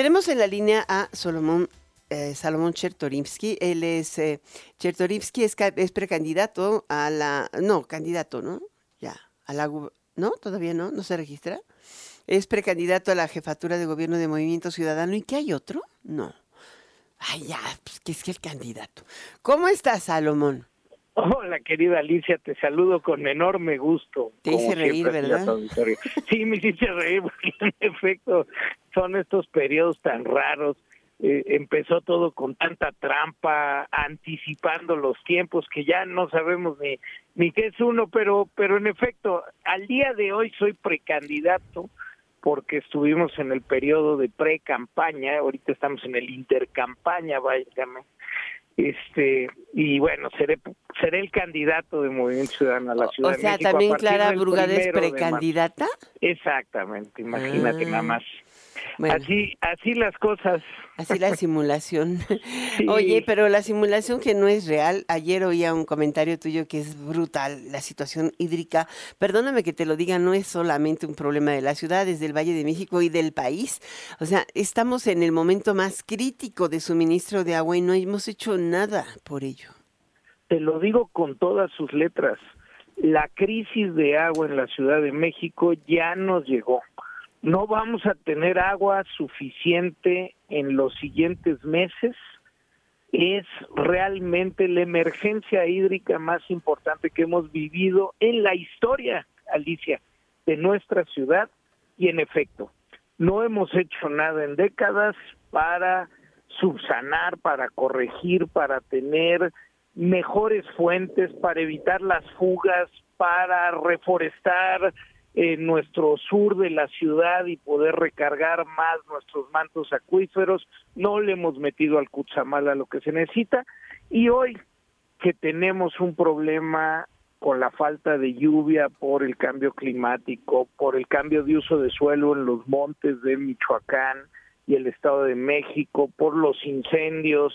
Tenemos en la línea a Solomón eh, Salomón Chertorivsky. Él es, eh, Chertorivsky es, es, precandidato a la, no, candidato, ¿no? Ya, a la, ¿no? Todavía no, no se registra. Es precandidato a la jefatura de gobierno de Movimiento Ciudadano. ¿Y qué hay otro? No. Ay, ya, pues que es que el candidato. ¿Cómo estás, Salomón? Hola, querida Alicia, te saludo con enorme gusto. Te hice reír, ¿verdad? Sí, me hiciste reír porque en efecto son estos periodos tan raros. Eh, empezó todo con tanta trampa, anticipando los tiempos que ya no sabemos ni, ni qué es uno, pero, pero en efecto, al día de hoy soy precandidato porque estuvimos en el periodo de pre-campaña, ahorita estamos en el intercampaña, váyame, este y bueno seré seré el candidato de Movimiento Ciudadano a la Ciudad o sea, también Clara Brugada es precandidata. Exactamente, imagínate nada ah. Así, así las cosas. Así la simulación. Oye, pero la simulación que no es real, ayer oía un comentario tuyo que es brutal, la situación hídrica. Perdóname que te lo diga, no es solamente un problema de la ciudad, es del Valle de México y del país. O sea, estamos en el momento más crítico de suministro de agua y no hemos hecho nada por ello. Te lo digo con todas sus letras. La crisis de agua en la Ciudad de México ya nos llegó no vamos a tener agua suficiente en los siguientes meses. Es realmente la emergencia hídrica más importante que hemos vivido en la historia, Alicia, de nuestra ciudad. Y en efecto, no hemos hecho nada en décadas para subsanar, para corregir, para tener mejores fuentes, para evitar las fugas, para reforestar, en nuestro sur de la ciudad y poder recargar más nuestros mantos acuíferos. No le hemos metido al Cutzamala lo que se necesita. Y hoy que tenemos un problema con la falta de lluvia por el cambio climático, por el cambio de uso de suelo en los montes de Michoacán y el Estado de México, por los incendios,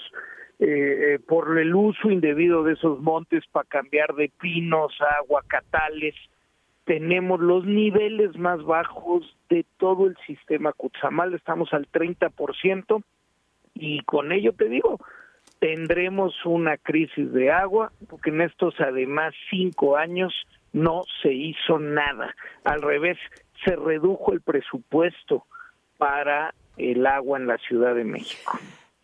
eh, eh por el uso indebido de esos montes para cambiar de pinos a aguacatales, tenemos los niveles más bajos de todo el sistema Cuchamal, estamos al 30% y con ello te digo, tendremos una crisis de agua, porque en estos además cinco años no se hizo nada, al revés, se redujo el presupuesto para el agua en la Ciudad de México.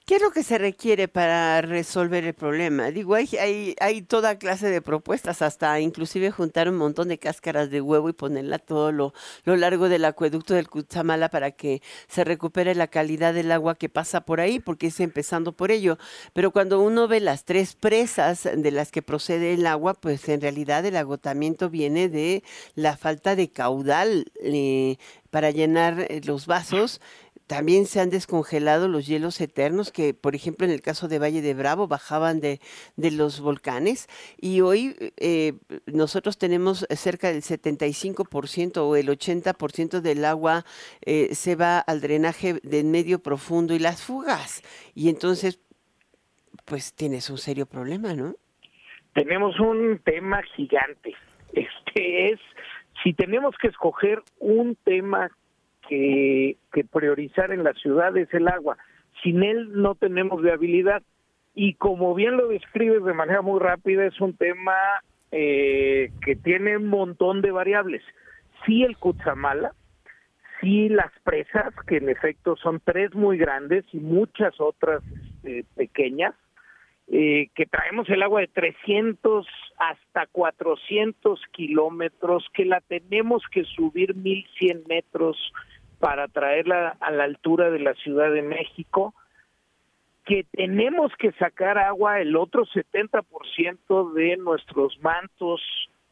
¿Qué es lo que se requiere para resolver el problema? Digo, hay, hay, hay, toda clase de propuestas, hasta inclusive juntar un montón de cáscaras de huevo y ponerla todo lo, lo largo del acueducto del Cutzamala para que se recupere la calidad del agua que pasa por ahí, porque es empezando por ello. Pero cuando uno ve las tres presas de las que procede el agua, pues en realidad el agotamiento viene de la falta de caudal eh, para llenar eh, los vasos también se han descongelado los hielos eternos que, por ejemplo, en el caso de Valle de Bravo, bajaban de, de los volcanes. Y hoy eh, nosotros tenemos cerca del 75% o el 80% del agua eh, se va al drenaje de medio profundo y las fugas. Y entonces, pues tienes un serio problema, ¿no? Tenemos un tema gigante. Este es, si tenemos que escoger un tema que, priorizar en la ciudad es el agua. Sin él no tenemos viabilidad. Y como bien lo describes de manera muy rápida, es un tema eh, que tiene un montón de variables. Sí el Cutzamala, sí las presas, que en efecto son tres muy grandes y muchas otras eh, pequeñas, que traemos el agua de 300 hasta 400 kilómetros, que la tenemos que subir 1100 metros para traerla a la altura de la Ciudad de México, que tenemos que sacar agua el otro 70% de nuestros mantos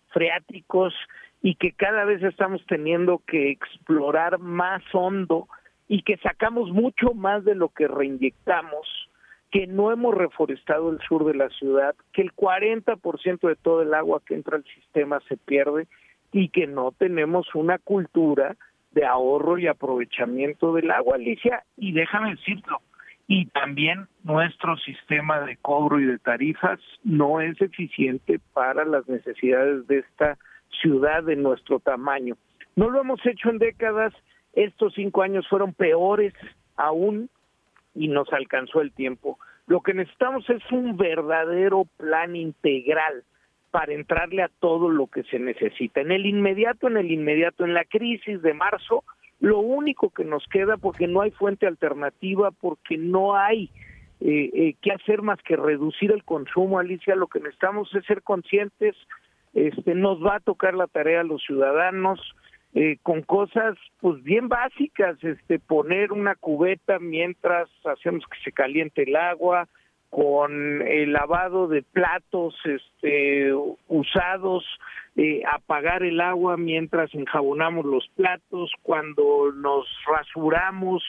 freáticos y que cada vez estamos teniendo que explorar más hondo y que sacamos mucho más de lo que reinyectamos, que no hemos reforestado el sur de la ciudad, que el 40% de todo el agua que entra al sistema se pierde y que no tenemos una cultura de ahorro y aprovechamiento del agua, Alicia, y déjame decirlo, y también nuestro sistema de cobro y de tarifas no es eficiente para las necesidades de esta ciudad de nuestro tamaño. No lo hemos hecho en décadas, estos cinco años fueron peores aún y nos alcanzó el tiempo. Lo que necesitamos es un verdadero plan integral para entrarle a todo lo que se necesita. En el inmediato, en el inmediato, en la crisis de marzo, lo único que nos queda, porque no hay fuente alternativa, porque no hay eh, eh, que hacer más que reducir el consumo, Alicia, lo que necesitamos es ser conscientes, este, nos va a tocar la tarea a los ciudadanos, eh, con cosas pues bien básicas, este poner una cubeta mientras hacemos que se caliente el agua, con el lavado de platos este usados, eh, apagar el agua mientras enjabonamos los platos, cuando nos rasuramos,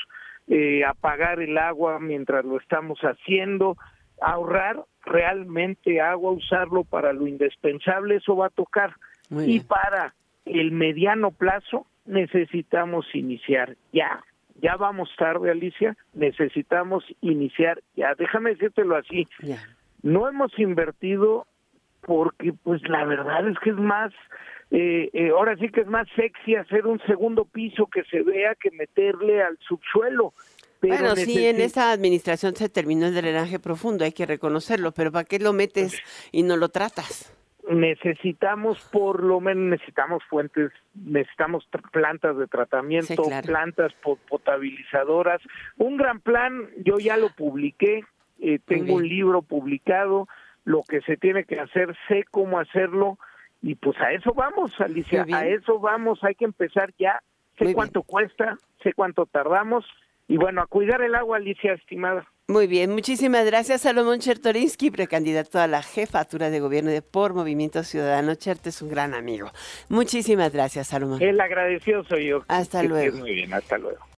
eh, apagar el agua mientras lo estamos haciendo, ahorrar realmente agua, usarlo para lo indispensable, eso va a tocar. y para el mediano plazo necesitamos iniciar ya. Ya vamos tarde, Alicia, necesitamos iniciar ya. Déjame decírtelo así. No hemos invertido porque pues la verdad es que es más eh, eh, ahora sí que es más sexy hacer un segundo piso que se vea que meterle al subsuelo. bueno, sí, en esa administración se terminó el drenaje profundo, hay que reconocerlo, pero ¿para qué lo metes pues y no lo tratas? Necesitamos por lo menos necesitamos fuentes necesitamos plantas de tratamiento plantas potabilizadoras. Un gran plan yo ya lo publiqué eh, tengo un libro publicado lo que se tiene que hacer sé cómo hacerlo y pues a eso vamos Alicia a eso vamos hay que empezar ya. Sé cuánto cuesta sé cuánto tardamos y bueno a cuidar el agua Alicia estimada muy bien, muchísimas gracias Salomón Chertorinsky, precandidato a la jefatura de gobierno de Por Movimiento Ciudadano. Chert es un gran amigo. Muchísimas gracias, Salomón. El agradecido soy yo. Hasta luego. Muy bien, hasta luego.